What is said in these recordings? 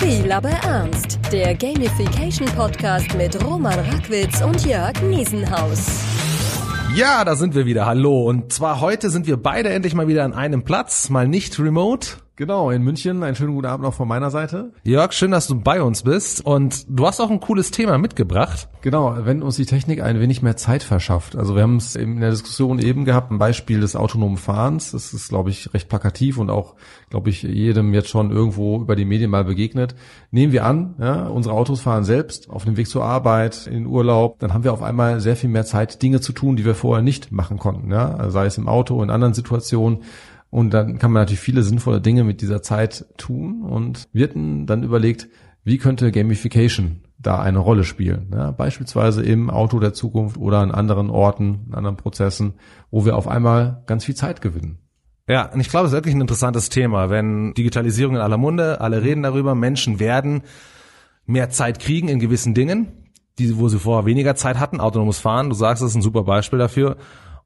Spiel aber ernst. Der Gamification Podcast mit Roman Rackwitz und Jörg Niesenhaus. Ja, da sind wir wieder. Hallo. Und zwar heute sind wir beide endlich mal wieder an einem Platz, mal nicht remote. Genau, in München. Einen schönen guten Abend auch von meiner Seite. Jörg, schön, dass du bei uns bist. Und du hast auch ein cooles Thema mitgebracht. Genau, wenn uns die Technik ein wenig mehr Zeit verschafft. Also wir haben es in der Diskussion eben gehabt, ein Beispiel des autonomen Fahrens. Das ist, glaube ich, recht plakativ und auch, glaube ich, jedem jetzt schon irgendwo über die Medien mal begegnet. Nehmen wir an, ja, unsere Autos fahren selbst auf dem Weg zur Arbeit, in Urlaub. Dann haben wir auf einmal sehr viel mehr Zeit, Dinge zu tun, die wir vorher nicht machen konnten. Ja? Sei es im Auto, in anderen Situationen. Und dann kann man natürlich viele sinnvolle Dinge mit dieser Zeit tun und wir hatten dann überlegt, wie könnte Gamification da eine Rolle spielen. Ja, beispielsweise im Auto der Zukunft oder an anderen Orten, in anderen Prozessen, wo wir auf einmal ganz viel Zeit gewinnen. Ja, und ich glaube, es ist wirklich ein interessantes Thema, wenn Digitalisierung in aller Munde, alle reden darüber, Menschen werden mehr Zeit kriegen in gewissen Dingen, die, wo sie vorher weniger Zeit hatten, autonomes Fahren, du sagst, das ist ein super Beispiel dafür.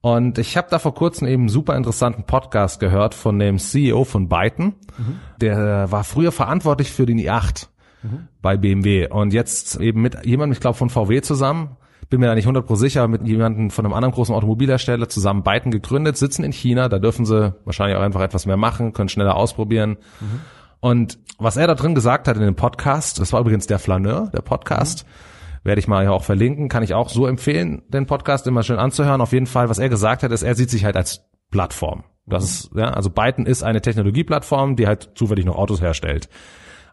Und ich habe da vor kurzem eben einen super interessanten Podcast gehört von dem CEO von Byton. Mhm. Der war früher verantwortlich für den i8 mhm. bei BMW und jetzt eben mit jemandem, ich glaube von VW zusammen, bin mir da nicht 100% sicher, mit jemandem von einem anderen großen Automobilhersteller zusammen Byton gegründet, sitzen in China, da dürfen sie wahrscheinlich auch einfach etwas mehr machen, können schneller ausprobieren. Mhm. Und was er da drin gesagt hat in dem Podcast, das war übrigens der Flaneur, der Podcast, mhm werde ich mal hier auch verlinken, kann ich auch so empfehlen, den Podcast immer schön anzuhören. Auf jeden Fall, was er gesagt hat, ist, er sieht sich halt als Plattform. Das ist, ja, also Byton ist eine Technologieplattform, die halt zufällig noch Autos herstellt.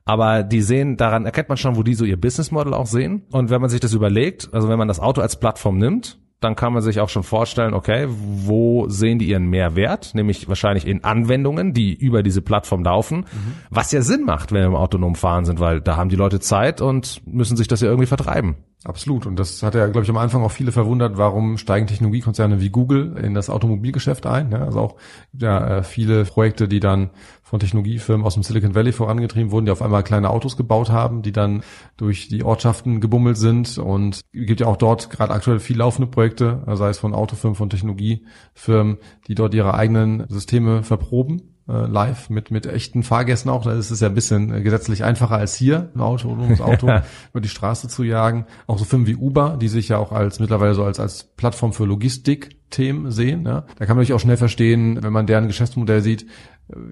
Aber die sehen, daran erkennt man schon, wo die so ihr Business Model auch sehen. Und wenn man sich das überlegt, also wenn man das Auto als Plattform nimmt, dann kann man sich auch schon vorstellen, okay, wo sehen die ihren Mehrwert? Nämlich wahrscheinlich in Anwendungen, die über diese Plattform laufen, mhm. was ja Sinn macht, wenn wir im autonomen Fahren sind, weil da haben die Leute Zeit und müssen sich das ja irgendwie vertreiben. Absolut. Und das hat ja, glaube ich, am Anfang auch viele verwundert, warum steigen Technologiekonzerne wie Google in das Automobilgeschäft ein. Ja, also auch ja, äh, viele Projekte, die dann von Technologiefirmen aus dem Silicon Valley vorangetrieben wurden, die auf einmal kleine Autos gebaut haben, die dann durch die Ortschaften gebummelt sind. Und es gibt ja auch dort gerade aktuell viel laufende Projekte, sei es von Autofirmen, von Technologiefirmen, die dort ihre eigenen Systeme verproben live mit mit echten Fahrgästen auch. Da ist es ja ein bisschen äh, gesetzlich einfacher als hier ein Auto oder das Auto über die Straße zu jagen. Auch so Firmen wie Uber, die sich ja auch als mittlerweile so als als Plattform für Logistik Themen sehen. Ja. Da kann man natürlich auch schnell verstehen, wenn man deren Geschäftsmodell sieht,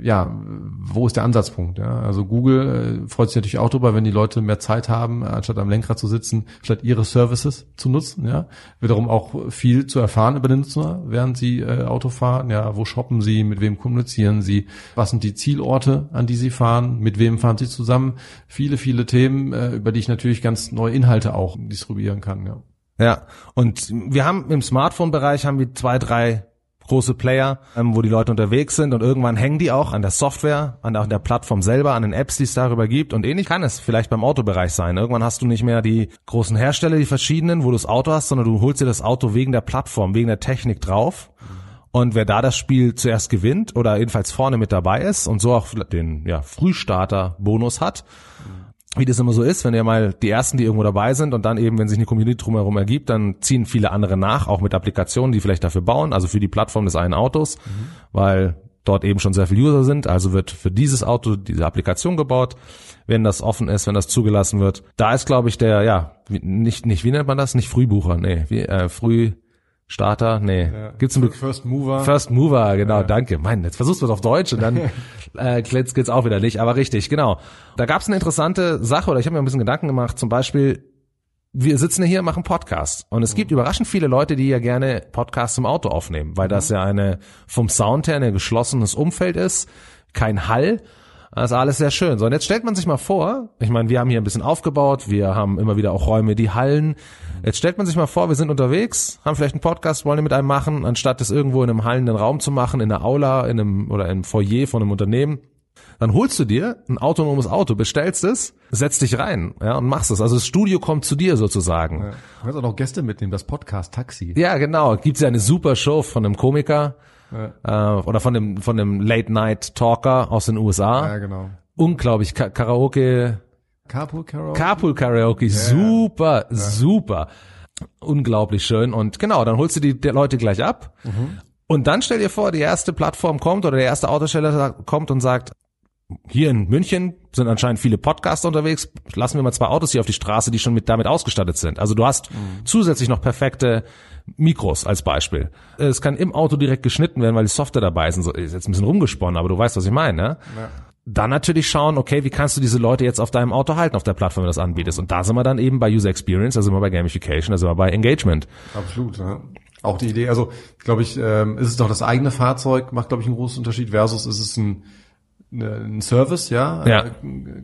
ja, wo ist der Ansatzpunkt? Ja? Also Google äh, freut sich natürlich auch darüber, wenn die Leute mehr Zeit haben, anstatt am Lenkrad zu sitzen, vielleicht ihre Services zu nutzen. Ja, wiederum auch viel zu erfahren über den Nutzer, während sie äh, Auto fahren. Ja, wo shoppen sie, mit wem kommunizieren sie, was sind die Zielorte, an die sie fahren, mit wem fahren sie zusammen? Viele, viele Themen, äh, über die ich natürlich ganz neue Inhalte auch distribuieren kann. Ja. Ja, und wir haben im Smartphone-Bereich haben wir zwei, drei große Player, ähm, wo die Leute unterwegs sind und irgendwann hängen die auch an der Software, an der, an der Plattform selber, an den Apps, die es darüber gibt und ähnlich kann es vielleicht beim Autobereich sein. Irgendwann hast du nicht mehr die großen Hersteller, die verschiedenen, wo du das Auto hast, sondern du holst dir das Auto wegen der Plattform, wegen der Technik drauf. Und wer da das Spiel zuerst gewinnt oder jedenfalls vorne mit dabei ist und so auch den ja, Frühstarter-Bonus hat, wie das immer so ist, wenn ihr mal die ersten, die irgendwo dabei sind und dann eben, wenn sich eine Community drumherum ergibt, dann ziehen viele andere nach, auch mit Applikationen, die vielleicht dafür bauen, also für die Plattform des einen Autos, mhm. weil dort eben schon sehr viele User sind, also wird für dieses Auto diese Applikation gebaut, wenn das offen ist, wenn das zugelassen wird. Da ist, glaube ich, der, ja, nicht, nicht, wie nennt man das? Nicht Frühbucher, nee, wie, äh, Früh, Starter, nee. Ja. Gibt's einen First Mover? First Mover, genau, ja. danke. Mein, jetzt versuchst du es auf Deutsch und dann äh, geht's, geht's auch wieder nicht, aber richtig, genau. Da gab's eine interessante Sache oder ich habe mir ein bisschen Gedanken gemacht, zum Beispiel wir sitzen hier, machen Podcast und es mhm. gibt überraschend viele Leute, die ja gerne Podcasts im Auto aufnehmen, weil das mhm. ja eine vom Sound her ein geschlossenes Umfeld ist, kein Hall das ist alles sehr schön. So, und jetzt stellt man sich mal vor, ich meine, wir haben hier ein bisschen aufgebaut, wir haben immer wieder auch Räume, die hallen. Jetzt stellt man sich mal vor, wir sind unterwegs, haben vielleicht einen Podcast, wollen mit einem machen, anstatt das irgendwo in einem hallenden Raum zu machen, in einer Aula, in einem oder im Foyer von einem Unternehmen. Dann holst du dir ein autonomes Auto, bestellst es, setzt dich rein, ja, und machst es. Also das Studio kommt zu dir sozusagen. Ja. Du kannst auch noch Gäste mitnehmen, das Podcast Taxi. Ja, genau. Gibt's ja eine super Show von einem Komiker, ja. Äh, oder von dem, von dem Late Night Talker aus den USA. Ja, genau. Unglaublich. Ka Karaoke. Carpool Karaoke. Carpool Karaoke. Ja. Super, super. Unglaublich schön. Und genau, dann holst du die, die Leute gleich ab. Mhm. Und dann stell dir vor, die erste Plattform kommt oder der erste Autosteller kommt und sagt, hier in München sind anscheinend viele Podcaster unterwegs. Lassen wir mal zwei Autos hier auf die Straße, die schon mit damit ausgestattet sind. Also du hast mhm. zusätzlich noch perfekte Mikros als Beispiel. Es kann im Auto direkt geschnitten werden, weil die Software dabei ist. So, ist jetzt ein bisschen rumgesponnen, aber du weißt, was ich meine. Ne? Ja. Dann natürlich schauen, okay, wie kannst du diese Leute jetzt auf deinem Auto halten, auf der Plattform, wenn du das anbietest. Und da sind wir dann eben bei User Experience, da sind wir bei Gamification, da sind wir bei Engagement. Absolut, ja. Auch die Idee, also glaube ich, ähm, ist es doch das eigene Fahrzeug, macht, glaube ich, einen großen Unterschied, versus ist es ein ein Service, ja, ja.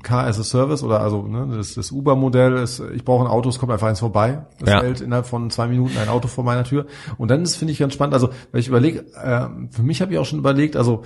Car as a Service oder also ne, das, das Uber-Modell ist, ich brauche ein Auto, es kommt einfach eins vorbei, es ja. hält innerhalb von zwei Minuten ein Auto vor meiner Tür und dann ist finde ich ganz spannend, also weil ich überlege, äh, für mich habe ich auch schon überlegt, also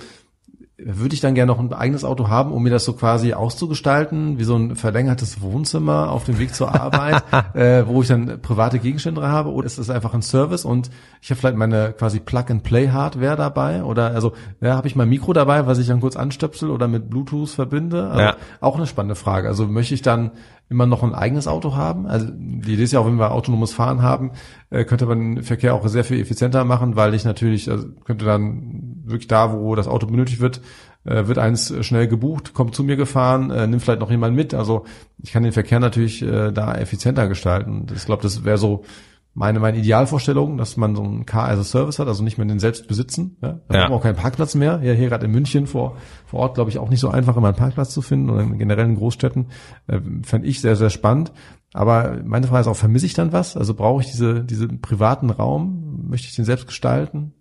würde ich dann gerne noch ein eigenes Auto haben, um mir das so quasi auszugestalten, wie so ein verlängertes Wohnzimmer auf dem Weg zur Arbeit, äh, wo ich dann private Gegenstände habe, oder ist das einfach ein Service und ich habe vielleicht meine quasi Plug-and-Play-Hardware dabei oder also ja, habe ich mein Mikro dabei, was ich dann kurz anstöpsel oder mit Bluetooth verbinde? Also, ja. Auch eine spannende Frage. Also möchte ich dann immer noch ein eigenes Auto haben. Also die Idee ist ja auch, wenn wir autonomes Fahren haben, äh, könnte man den Verkehr auch sehr viel effizienter machen, weil ich natürlich, also könnte dann wirklich da, wo das Auto benötigt wird, äh, wird eins schnell gebucht, kommt zu mir gefahren, äh, nimmt vielleicht noch jemand mit. Also ich kann den Verkehr natürlich äh, da effizienter gestalten. Ich glaube, das wäre so meine, meine Idealvorstellung, dass man so ein Car as a Service hat, also nicht mehr den selbst besitzen. Ja? Da ja. haben wir auch keinen Parkplatz mehr. Ja, hier gerade in München vor, vor Ort, glaube ich, auch nicht so einfach, immer einen Parkplatz zu finden oder in generellen Großstädten. Äh, Fände ich sehr, sehr spannend. Aber meine Frage ist auch, vermisse ich dann was? Also brauche ich diese, diesen privaten Raum? Möchte ich den selbst gestalten?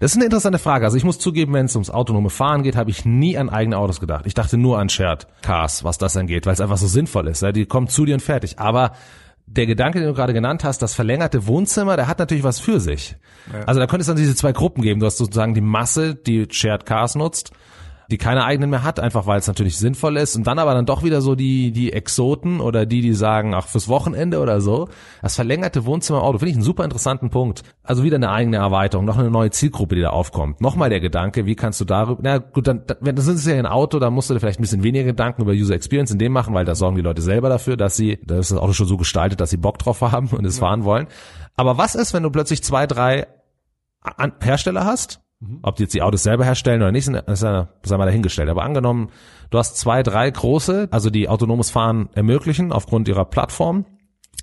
Das ist eine interessante Frage. Also ich muss zugeben, wenn es ums autonome Fahren geht, habe ich nie an eigene Autos gedacht. Ich dachte nur an Shared Cars, was das angeht, weil es einfach so sinnvoll ist. Ja? Die kommen zu dir und fertig. Aber der Gedanke, den du gerade genannt hast, das verlängerte Wohnzimmer, der hat natürlich was für sich. Ja. Also da könnte es dann diese zwei Gruppen geben. Du hast sozusagen die Masse, die Shared Cars nutzt die keine eigenen mehr hat, einfach weil es natürlich sinnvoll ist. Und dann aber dann doch wieder so die, die Exoten oder die, die sagen, ach, fürs Wochenende oder so. Das verlängerte Wohnzimmerauto finde ich einen super interessanten Punkt. Also wieder eine eigene Erweiterung, noch eine neue Zielgruppe, die da aufkommt. Nochmal der Gedanke, wie kannst du darüber, na gut, dann, dann das ist ja ein Auto, da musst du dir vielleicht ein bisschen weniger Gedanken über User Experience in dem machen, weil da sorgen die Leute selber dafür, dass sie, da ist das Auto schon so gestaltet, dass sie Bock drauf haben und es ja. fahren wollen. Aber was ist, wenn du plötzlich zwei, drei Hersteller hast. Ob die jetzt die Autos selber herstellen oder nicht, ist ja, sei mal dahingestellt. Aber angenommen, du hast zwei, drei große, also die autonomes Fahren ermöglichen aufgrund ihrer Plattform,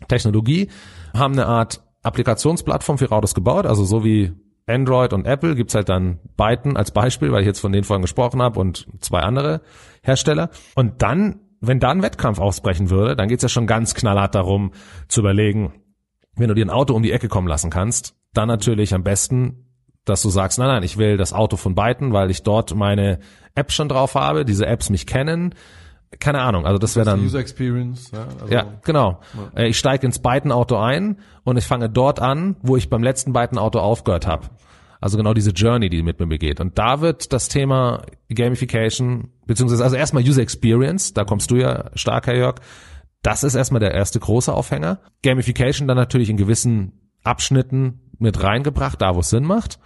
Technologie, haben eine Art Applikationsplattform für Autos gebaut, also so wie Android und Apple gibt's halt dann Byton als Beispiel, weil ich jetzt von denen vorhin gesprochen habe und zwei andere Hersteller. Und dann, wenn da ein Wettkampf ausbrechen würde, dann geht's ja schon ganz knallhart darum zu überlegen, wenn du dir ein Auto um die Ecke kommen lassen kannst, dann natürlich am besten dass du sagst, nein, nein, ich will das Auto von beiden, weil ich dort meine Apps schon drauf habe, diese Apps mich kennen. Keine Ahnung, also das wäre dann User Experience. Ja, also, ja genau. Ja. Äh, ich steige ins beiden Auto ein und ich fange dort an, wo ich beim letzten beiden Auto aufgehört habe. Also genau diese Journey, die mit mir begeht. Und da wird das Thema Gamification, beziehungsweise also erstmal User Experience, da kommst du ja stark, Herr Jörg. Das ist erstmal der erste große Aufhänger. Gamification dann natürlich in gewissen Abschnitten mit reingebracht, da wo es Sinn macht.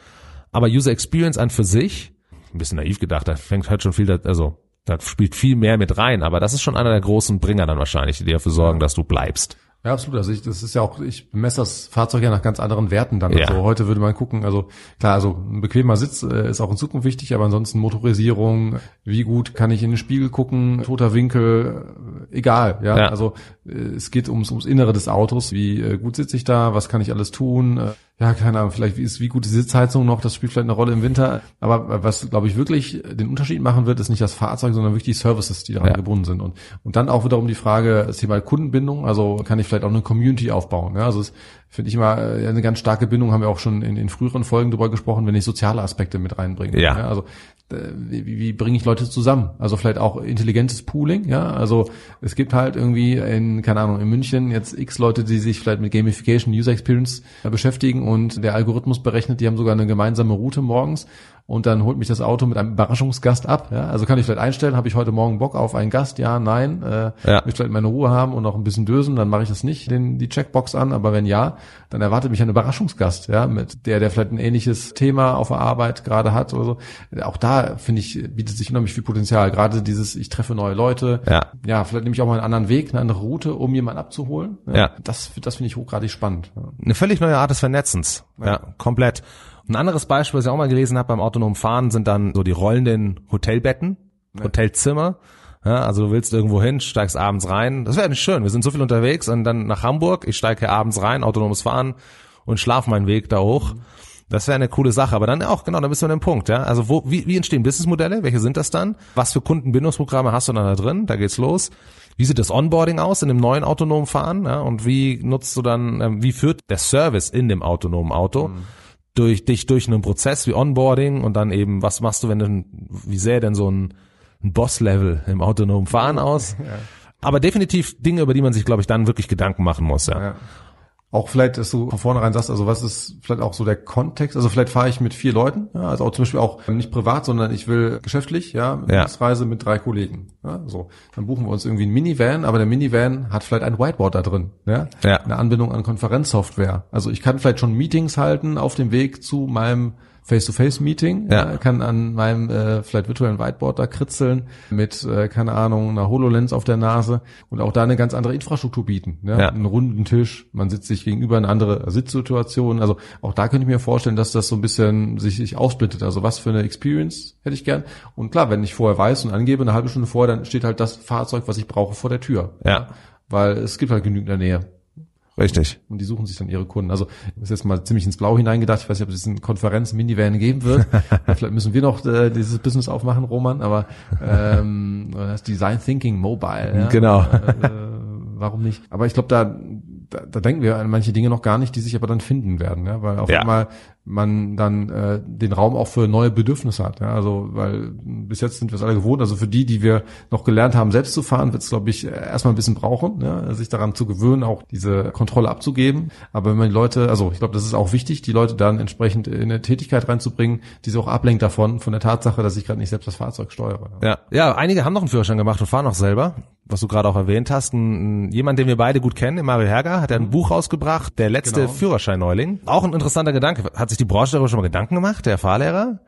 Aber User Experience an für sich, ein bisschen naiv gedacht, da fängt halt schon viel, also da spielt viel mehr mit rein, aber das ist schon einer der großen Bringer dann wahrscheinlich, die dafür sorgen, dass du bleibst. Ja, absolut. Also ich, das ist ja auch, ich messe das Fahrzeug ja nach ganz anderen Werten dann. Ja. Also heute würde man gucken, also klar, also ein bequemer Sitz äh, ist auch in Zukunft wichtig, aber ansonsten Motorisierung, wie gut kann ich in den Spiegel gucken, toter Winkel, äh, egal, ja. ja. Also äh, es geht ums, ums Innere des Autos, wie äh, gut sitze ich da, was kann ich alles tun, äh, ja, keine Ahnung, vielleicht ist wie gut die Sitzheizung noch, das spielt vielleicht eine Rolle im Winter. Aber was, glaube ich, wirklich den Unterschied machen wird, ist nicht das Fahrzeug, sondern wirklich die Services, die daran ja. gebunden sind. Und, und dann auch wiederum die Frage, das Thema Kundenbindung, also kann ich vielleicht auch eine Community aufbauen. Ja? Also es finde ich immer äh, eine ganz starke Bindung, haben wir auch schon in, in früheren Folgen darüber gesprochen, wenn ich soziale Aspekte mit reinbringe. Ja. ja? Also wie, wie bringe ich Leute zusammen? Also vielleicht auch intelligentes Pooling, ja. Also es gibt halt irgendwie in, keine Ahnung, in München jetzt x Leute, die sich vielleicht mit Gamification, User Experience äh, beschäftigen und der Algorithmus berechnet, die haben sogar eine gemeinsame Route morgens und dann holt mich das Auto mit einem Überraschungsgast ab. Ja? Also kann ich vielleicht einstellen, habe ich heute Morgen Bock auf einen Gast? Ja, nein. Äh, ja. Möchte vielleicht meine Ruhe haben und noch ein bisschen dösen, dann mache ich das nicht, den, die Checkbox an. Aber wenn ja, dann erwartet mich ein Überraschungsgast, ja, mit der, der vielleicht ein ähnliches Thema auf der Arbeit gerade hat oder so. Auch da, finde ich, bietet sich unheimlich viel Potenzial. Gerade dieses, ich treffe neue Leute. Ja, ja vielleicht nehme ich auch mal einen anderen Weg, eine andere Route, um jemanden abzuholen. Ja. ja. Das, das finde ich hochgradig spannend. Eine völlig neue Art des Vernetzens. Ja, ja komplett. Ein anderes Beispiel, was ich auch mal gelesen habe beim autonomen Fahren, sind dann so die rollenden Hotelbetten. Hotelzimmer. Ja, also du willst irgendwo hin, steigst abends rein. Das wäre nicht schön. Wir sind so viel unterwegs und dann nach Hamburg. Ich steige abends rein, autonomes Fahren und schlaf meinen Weg da hoch. Das wäre eine coole Sache. Aber dann auch, genau, da bist du an dem Punkt, ja. Also wo, wie, wie entstehen Businessmodelle? Welche sind das dann? Was für Kundenbindungsprogramme hast du dann da drin? Da geht's los. Wie sieht das Onboarding aus in dem neuen autonomen Fahren? Ja? Und wie nutzt du dann, ähm, wie führt der Service in dem autonomen Auto? Mhm. Durch dich durch einen Prozess wie Onboarding und dann eben, was machst du, wenn du, wie sähe denn so ein, ein Boss-Level im autonomen Fahren aus? Ja. Aber definitiv Dinge, über die man sich, glaube ich, dann wirklich Gedanken machen muss, ja. ja. Auch vielleicht, dass du von vornherein sagst, also was ist vielleicht auch so der Kontext? Also vielleicht fahre ich mit vier Leuten, ja, also auch zum Beispiel auch nicht privat, sondern ich will geschäftlich, ja, ja. Reise mit drei Kollegen. Ja, so, dann buchen wir uns irgendwie einen Minivan, aber der Minivan hat vielleicht ein Whiteboard da drin, ja, ja. eine Anbindung an Konferenzsoftware. Also ich kann vielleicht schon Meetings halten auf dem Weg zu meinem Face-to-Face-Meeting. Ja. kann an meinem äh, vielleicht virtuellen Whiteboard da kritzeln mit, äh, keine Ahnung, einer HoloLens auf der Nase und auch da eine ganz andere Infrastruktur bieten. Ne? Ja. Einen runden Tisch, man sitzt sich gegenüber in andere Sitzsituationen. Also auch da könnte ich mir vorstellen, dass das so ein bisschen sich, sich aufsplittet. Also was für eine Experience hätte ich gern. Und klar, wenn ich vorher weiß und angebe, eine halbe Stunde vorher, dann steht halt das Fahrzeug, was ich brauche, vor der Tür. Ja. Weil es gibt halt genügend in der Nähe. Richtig. Und die suchen sich dann ihre Kunden. Also ist jetzt mal ziemlich ins Blau hineingedacht. Ich weiß nicht, ob es eine Konferenz Minivan geben wird. Vielleicht müssen wir noch äh, dieses Business aufmachen, Roman. Aber ähm, das Design Thinking Mobile. Ja? Genau. Äh, warum nicht? Aber ich glaube, da, da, da denken wir an manche Dinge noch gar nicht, die sich aber dann finden werden. Ja? Weil auf ja. einmal man dann äh, den Raum auch für neue Bedürfnisse hat. Ja? Also weil bis jetzt sind wir es alle gewohnt. Also für die, die wir noch gelernt haben, selbst zu fahren, wird es, glaube ich, erstmal ein bisschen brauchen, ja? sich daran zu gewöhnen, auch diese Kontrolle abzugeben. Aber wenn man die Leute, also ich glaube, das ist auch wichtig, die Leute dann entsprechend in eine Tätigkeit reinzubringen, die sie auch ablenkt davon, von der Tatsache, dass ich gerade nicht selbst das Fahrzeug steuere. Ja, ja, einige haben noch einen Führerschein gemacht und fahren noch selber was du gerade auch erwähnt hast, ein, jemand, den wir beide gut kennen, Mario Herger, hat ja ein. Buch rausgebracht, der letzte genau. Führerschein-Neuling. Auch ein interessanter Gedanke. Hat sich die Branche darüber schon mal Gedanken gemacht, der Fahrlehrer?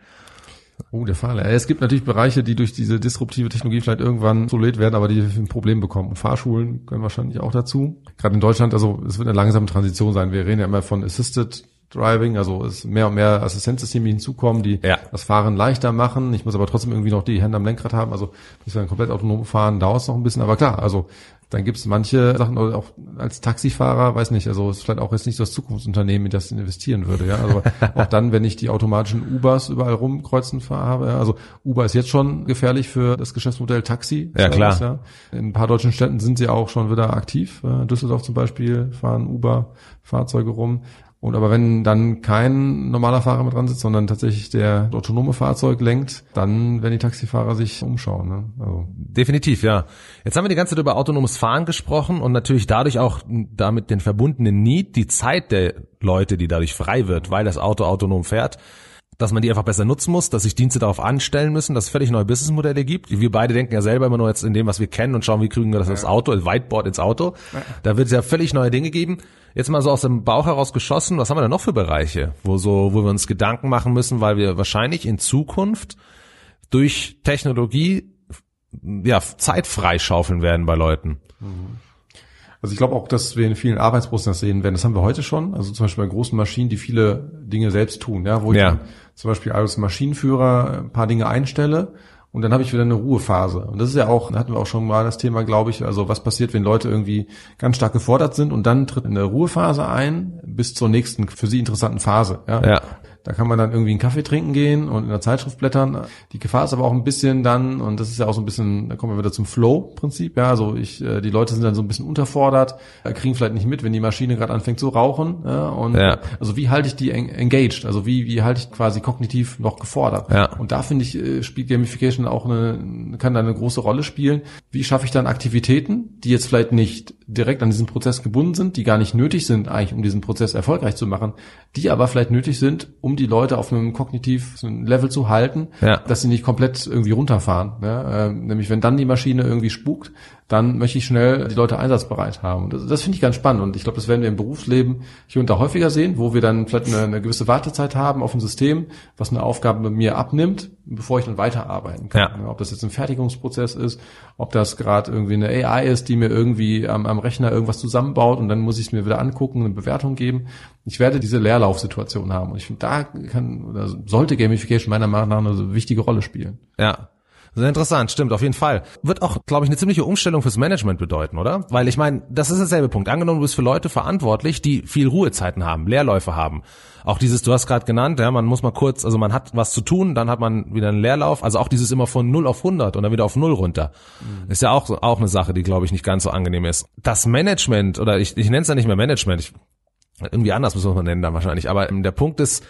Oh, der Fahrlehrer. Es gibt natürlich Bereiche, die durch diese disruptive Technologie vielleicht irgendwann obsolet werden, aber die ein Problem bekommen. Fahrschulen gehören wahrscheinlich auch dazu. Gerade in Deutschland, also es wird eine langsame Transition sein. Wir reden ja immer von Assisted Driving, also es mehr und mehr Assistenzsysteme hinzukommen, die ja. das Fahren leichter machen. Ich muss aber trotzdem irgendwie noch die Hände am Lenkrad haben. Also bis wir dann komplett autonom fahren, dauert es noch ein bisschen. Aber klar, also dann gibt es manche Sachen, auch als Taxifahrer, weiß nicht, also es ist vielleicht auch jetzt nicht so das Zukunftsunternehmen, in das investieren würde. Ja, also auch dann, wenn ich die automatischen Ubers überall rumkreuzen habe. Ja, also Uber ist jetzt schon gefährlich für das Geschäftsmodell Taxi. Ja klar. Ja. In ein paar deutschen Städten sind sie auch schon wieder aktiv. Düsseldorf zum Beispiel fahren Uber Fahrzeuge rum. Und aber wenn dann kein normaler Fahrer mit dran sitzt, sondern tatsächlich der autonome Fahrzeug lenkt, dann werden die Taxifahrer sich umschauen. Ne? Also. Definitiv, ja. Jetzt haben wir die ganze Zeit über autonomes Fahren gesprochen und natürlich dadurch auch damit den verbundenen Need, die Zeit der Leute, die dadurch frei wird, weil das Auto autonom fährt dass man die einfach besser nutzen muss, dass sich Dienste darauf anstellen müssen, dass es völlig neue Businessmodelle gibt. Wir beide denken ja selber immer nur jetzt in dem, was wir kennen und schauen, wie kriegen wir das ja. aufs Auto, das Whiteboard ins Auto. Ja. Da wird es ja völlig neue Dinge geben. Jetzt mal so aus dem Bauch heraus geschossen, was haben wir da noch für Bereiche, wo so, wo wir uns Gedanken machen müssen, weil wir wahrscheinlich in Zukunft durch Technologie ja Zeit freischaufeln werden bei Leuten. Mhm. Also ich glaube auch, dass wir in vielen Arbeitsprozessen das sehen werden. Das haben wir heute schon. Also zum Beispiel bei großen Maschinen, die viele Dinge selbst tun, ja, wo ich ja. Zum Beispiel als Maschinenführer ein paar Dinge einstelle und dann habe ich wieder eine Ruhephase. Und das ist ja auch, hatten wir auch schon mal das Thema, glaube ich, also was passiert, wenn Leute irgendwie ganz stark gefordert sind und dann tritt eine Ruhephase ein bis zur nächsten für sie interessanten Phase. Ja. ja. Da kann man dann irgendwie einen Kaffee trinken gehen und in der Zeitschrift blättern. Die Gefahr ist aber auch ein bisschen dann, und das ist ja auch so ein bisschen, da kommen wir wieder zum Flow-Prinzip, ja, also ich, äh, die Leute sind dann so ein bisschen unterfordert, äh, kriegen vielleicht nicht mit, wenn die Maschine gerade anfängt zu rauchen, ja, und ja. also wie halte ich die engaged, also wie, wie halte ich quasi kognitiv noch gefordert. Ja. Und da finde ich, äh, spielt Gamification auch eine, kann da eine große Rolle spielen. Wie schaffe ich dann Aktivitäten, die jetzt vielleicht nicht direkt an diesen Prozess gebunden sind, die gar nicht nötig sind eigentlich, um diesen Prozess erfolgreich zu machen, die aber vielleicht nötig sind, um die Leute auf einem kognitiv Level zu halten, ja. dass sie nicht komplett irgendwie runterfahren. Ja? Ähm, nämlich wenn dann die Maschine irgendwie spukt, dann möchte ich schnell die Leute einsatzbereit haben. Und das, das finde ich ganz spannend. Und ich glaube, das werden wir im Berufsleben hier und da häufiger sehen, wo wir dann vielleicht eine, eine, gewisse Wartezeit haben auf ein System, was eine Aufgabe mir abnimmt, bevor ich dann weiterarbeiten kann. Ja. Ob das jetzt ein Fertigungsprozess ist, ob das gerade irgendwie eine AI ist, die mir irgendwie am, am Rechner irgendwas zusammenbaut und dann muss ich es mir wieder angucken, eine Bewertung geben. Ich werde diese Leerlaufsituation haben. Und ich finde, da kann oder sollte Gamification meiner Meinung nach eine wichtige Rolle spielen. Ja. Sehr interessant, stimmt, auf jeden Fall. Wird auch, glaube ich, eine ziemliche Umstellung fürs Management bedeuten, oder? Weil ich meine, das ist derselbe Punkt. Angenommen, du bist für Leute verantwortlich, die viel Ruhezeiten haben, Leerläufe haben. Auch dieses, du hast gerade genannt, ja, man muss mal kurz, also man hat was zu tun, dann hat man wieder einen Leerlauf. Also auch dieses immer von 0 auf 100 und dann wieder auf 0 runter. Mhm. Ist ja auch, auch eine Sache, die, glaube ich, nicht ganz so angenehm ist. Das Management, oder ich, ich nenne es ja nicht mehr Management, ich, irgendwie anders muss man nennen dann wahrscheinlich, aber der Punkt ist,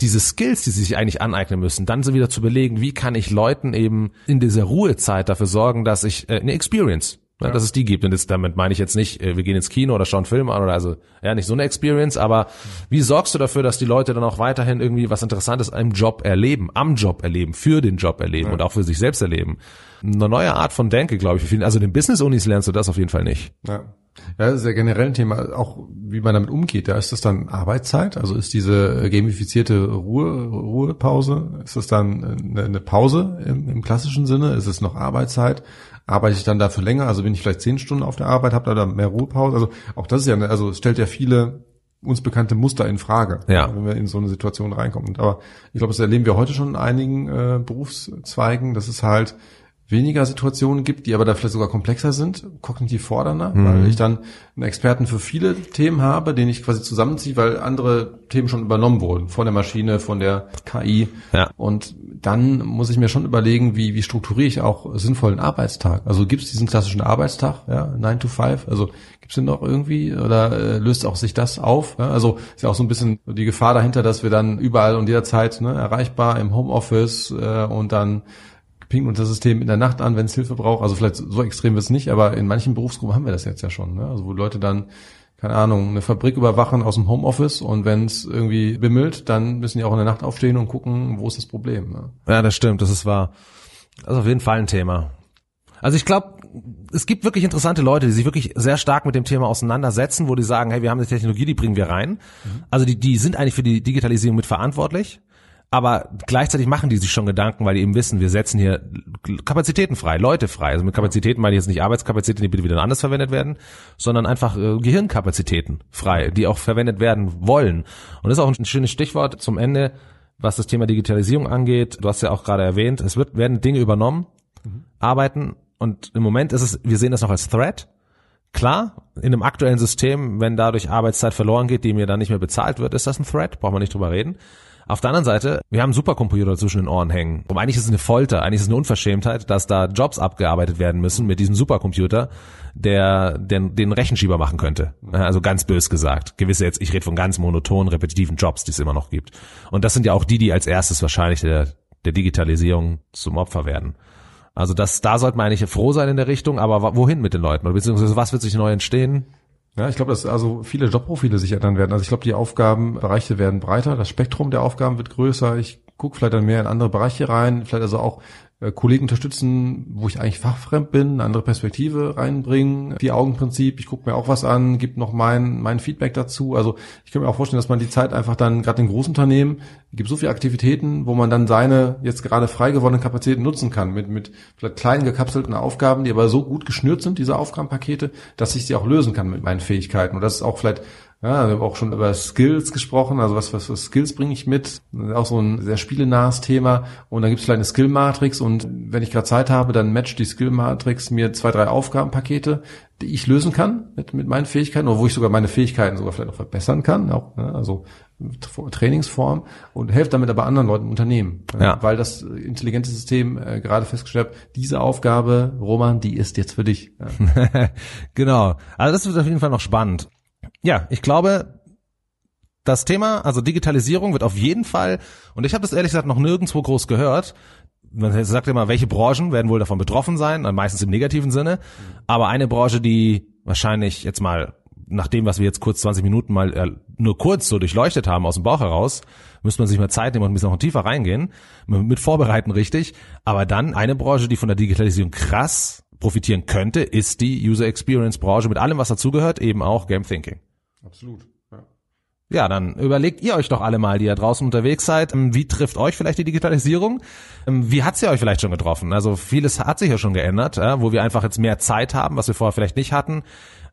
diese Skills, die sie sich eigentlich aneignen müssen, dann so wieder zu überlegen, wie kann ich Leuten eben in dieser Ruhezeit dafür sorgen, dass ich äh, eine Experience, ne, ja. dass es die gibt. Und das, damit meine ich jetzt nicht, äh, wir gehen ins Kino oder schauen Film an oder also ja nicht so eine Experience, aber wie sorgst du dafür, dass die Leute dann auch weiterhin irgendwie was Interessantes im Job erleben, am Job erleben, für den Job erleben ja. und auch für sich selbst erleben? Eine neue Art von Denke, glaube ich, für viele. Also den Business-Unis lernst du das auf jeden Fall nicht. Ja. Ja, das ist ja generell ein Thema, auch wie man damit umgeht. Ja, ist das dann Arbeitszeit? Also ist diese gamifizierte Ruhe, Ruhepause, ist das dann eine, eine Pause im, im, klassischen Sinne? Ist es noch Arbeitszeit? Arbeite ich dann dafür länger? Also bin ich vielleicht zehn Stunden auf der Arbeit, habe da mehr Ruhepause? Also auch das ist ja, also es stellt ja viele uns bekannte Muster in Frage, ja. wenn wir in so eine Situation reinkommen. Aber ich glaube, das erleben wir heute schon in einigen äh, Berufszweigen, dass es halt weniger Situationen gibt, die aber da vielleicht sogar komplexer sind, kognitiv fordernder, mhm. weil ich dann einen Experten für viele Themen habe, den ich quasi zusammenziehe, weil andere Themen schon übernommen wurden von der Maschine, von der KI. Ja. Und dann muss ich mir schon überlegen, wie, wie strukturiere ich auch sinnvollen Arbeitstag. Also gibt es diesen klassischen Arbeitstag, ja, 9 to 5, also gibt es den noch irgendwie oder äh, löst auch sich das auf? Ja? Also ist ja auch so ein bisschen die Gefahr dahinter, dass wir dann überall und jederzeit ne, erreichbar im Homeoffice äh, und dann pinkt uns das System in der Nacht an, wenn es Hilfe braucht. Also vielleicht so extrem wird es nicht, aber in manchen Berufsgruppen haben wir das jetzt ja schon. Ne? Also wo Leute dann keine Ahnung, eine Fabrik überwachen aus dem Homeoffice und wenn es irgendwie bimmelt, dann müssen die auch in der Nacht aufstehen und gucken, wo ist das Problem. Ne? Ja, das stimmt, das ist wahr. Das ist auf jeden Fall ein Thema. Also ich glaube, es gibt wirklich interessante Leute, die sich wirklich sehr stark mit dem Thema auseinandersetzen, wo die sagen, hey, wir haben eine Technologie, die bringen wir rein. Mhm. Also die, die sind eigentlich für die Digitalisierung mit verantwortlich aber gleichzeitig machen die sich schon Gedanken, weil die eben wissen, wir setzen hier Kapazitäten frei, Leute frei. Also mit Kapazitäten meine ich jetzt nicht Arbeitskapazitäten, die bitte wieder anders verwendet werden, sondern einfach äh, Gehirnkapazitäten frei, die auch verwendet werden wollen. Und das ist auch ein schönes Stichwort zum Ende, was das Thema Digitalisierung angeht. Du hast ja auch gerade erwähnt, es wird, werden Dinge übernommen, mhm. arbeiten und im Moment ist es, wir sehen das noch als Threat. Klar, in einem aktuellen System, wenn dadurch Arbeitszeit verloren geht, die mir dann nicht mehr bezahlt wird, ist das ein Threat, braucht man nicht drüber reden. Auf der anderen Seite, wir haben Supercomputer zwischen den Ohren hängen. Und eigentlich ist es eine Folter, eigentlich ist es eine Unverschämtheit, dass da Jobs abgearbeitet werden müssen mit diesem Supercomputer, der den, den Rechenschieber machen könnte. Also ganz bös gesagt. Gewisse jetzt, ich rede von ganz monotonen, repetitiven Jobs, die es immer noch gibt. Und das sind ja auch die, die als erstes wahrscheinlich der, der Digitalisierung zum Opfer werden. Also das, da sollte man eigentlich froh sein in der Richtung, aber wohin mit den Leuten? Beziehungsweise was wird sich neu entstehen? Ja, ich glaube, dass also viele Jobprofile sich ändern werden. Also ich glaube, die Aufgabenbereiche werden breiter, das Spektrum der Aufgaben wird größer. Ich gucke vielleicht dann mehr in andere Bereiche rein, vielleicht also auch Kollegen unterstützen, wo ich eigentlich fachfremd bin, eine andere Perspektive reinbringen. Vier-Augen-Prinzip, ich gucke mir auch was an, gebe noch mein, mein Feedback dazu. Also ich kann mir auch vorstellen, dass man die Zeit einfach dann, gerade in Großunternehmen, gibt so viele Aktivitäten, wo man dann seine jetzt gerade frei gewordenen Kapazitäten nutzen kann, mit, mit vielleicht kleinen gekapselten Aufgaben, die aber so gut geschnürt sind, diese Aufgabenpakete, dass ich sie auch lösen kann mit meinen Fähigkeiten. Und das ist auch vielleicht ja, wir haben auch schon über Skills gesprochen, also was, was für Skills bringe ich mit. Auch so ein sehr spielenahes Thema. Und dann gibt es vielleicht eine Skill-Matrix und wenn ich gerade Zeit habe, dann matcht die Skill-Matrix mir zwei, drei Aufgabenpakete, die ich lösen kann mit, mit meinen Fähigkeiten oder wo ich sogar meine Fähigkeiten sogar vielleicht auch verbessern kann, auch, ne, also Trainingsform und helfe damit aber anderen Leuten im Unternehmen. Ja. Weil das intelligente System äh, gerade festgestellt hat, diese Aufgabe, Roman, die ist jetzt für dich. Ja. genau. Also das wird auf jeden Fall noch spannend. Ja, ich glaube, das Thema, also Digitalisierung wird auf jeden Fall, und ich habe das ehrlich gesagt noch nirgendwo groß gehört, man sagt immer, welche Branchen werden wohl davon betroffen sein, meistens im negativen Sinne, aber eine Branche, die wahrscheinlich jetzt mal nach dem, was wir jetzt kurz 20 Minuten mal äh, nur kurz so durchleuchtet haben aus dem Bauch heraus, müsste man sich mal Zeit nehmen und ein bisschen noch tiefer reingehen, mit vorbereiten richtig, aber dann eine Branche, die von der Digitalisierung krass profitieren könnte, ist die User Experience Branche mit allem, was dazugehört, eben auch Game Thinking. Absolut. Ja. ja, dann überlegt ihr euch doch alle mal, die ihr draußen unterwegs seid, ähm, wie trifft euch vielleicht die Digitalisierung? Ähm, wie hat sie euch vielleicht schon getroffen? Also vieles hat sich ja schon geändert, wo wir einfach jetzt mehr Zeit haben, was wir vorher vielleicht nicht hatten.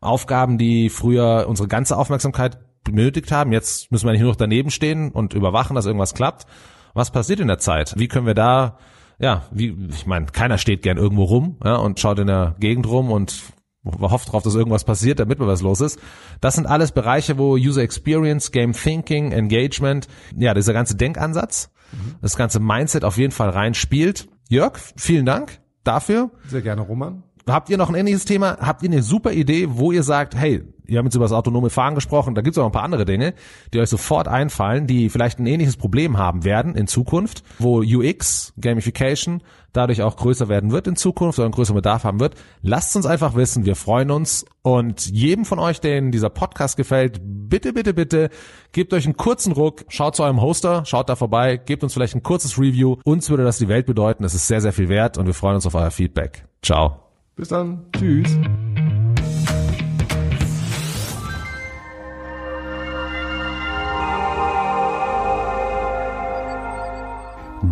Aufgaben, die früher unsere ganze Aufmerksamkeit benötigt haben, jetzt müssen wir nicht nur noch daneben stehen und überwachen, dass irgendwas klappt. Was passiert in der Zeit? Wie können wir da ja, wie, ich meine, keiner steht gern irgendwo rum ja, und schaut in der Gegend rum und hofft darauf, dass irgendwas passiert, damit mal was los ist. Das sind alles Bereiche, wo User Experience, Game Thinking, Engagement, ja, dieser ganze Denkansatz, mhm. das ganze Mindset auf jeden Fall reinspielt. Jörg, vielen Dank dafür. Sehr gerne, Roman. Habt ihr noch ein ähnliches Thema? Habt ihr eine super Idee, wo ihr sagt, hey, ihr habt jetzt über das autonome Fahren gesprochen, da gibt es auch ein paar andere Dinge, die euch sofort einfallen, die vielleicht ein ähnliches Problem haben werden in Zukunft, wo UX, Gamification, dadurch auch größer werden wird in Zukunft oder einen größeren Bedarf haben wird. Lasst uns einfach wissen, wir freuen uns und jedem von euch, denen dieser Podcast gefällt, bitte, bitte, bitte, gebt euch einen kurzen Ruck, schaut zu eurem Hoster, schaut da vorbei, gebt uns vielleicht ein kurzes Review. Uns würde das die Welt bedeuten, es ist sehr, sehr viel wert und wir freuen uns auf euer Feedback. Ciao. Bis dann. Tschüss.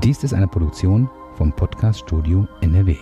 Dies ist eine Produktion vom Podcast Studio NRW.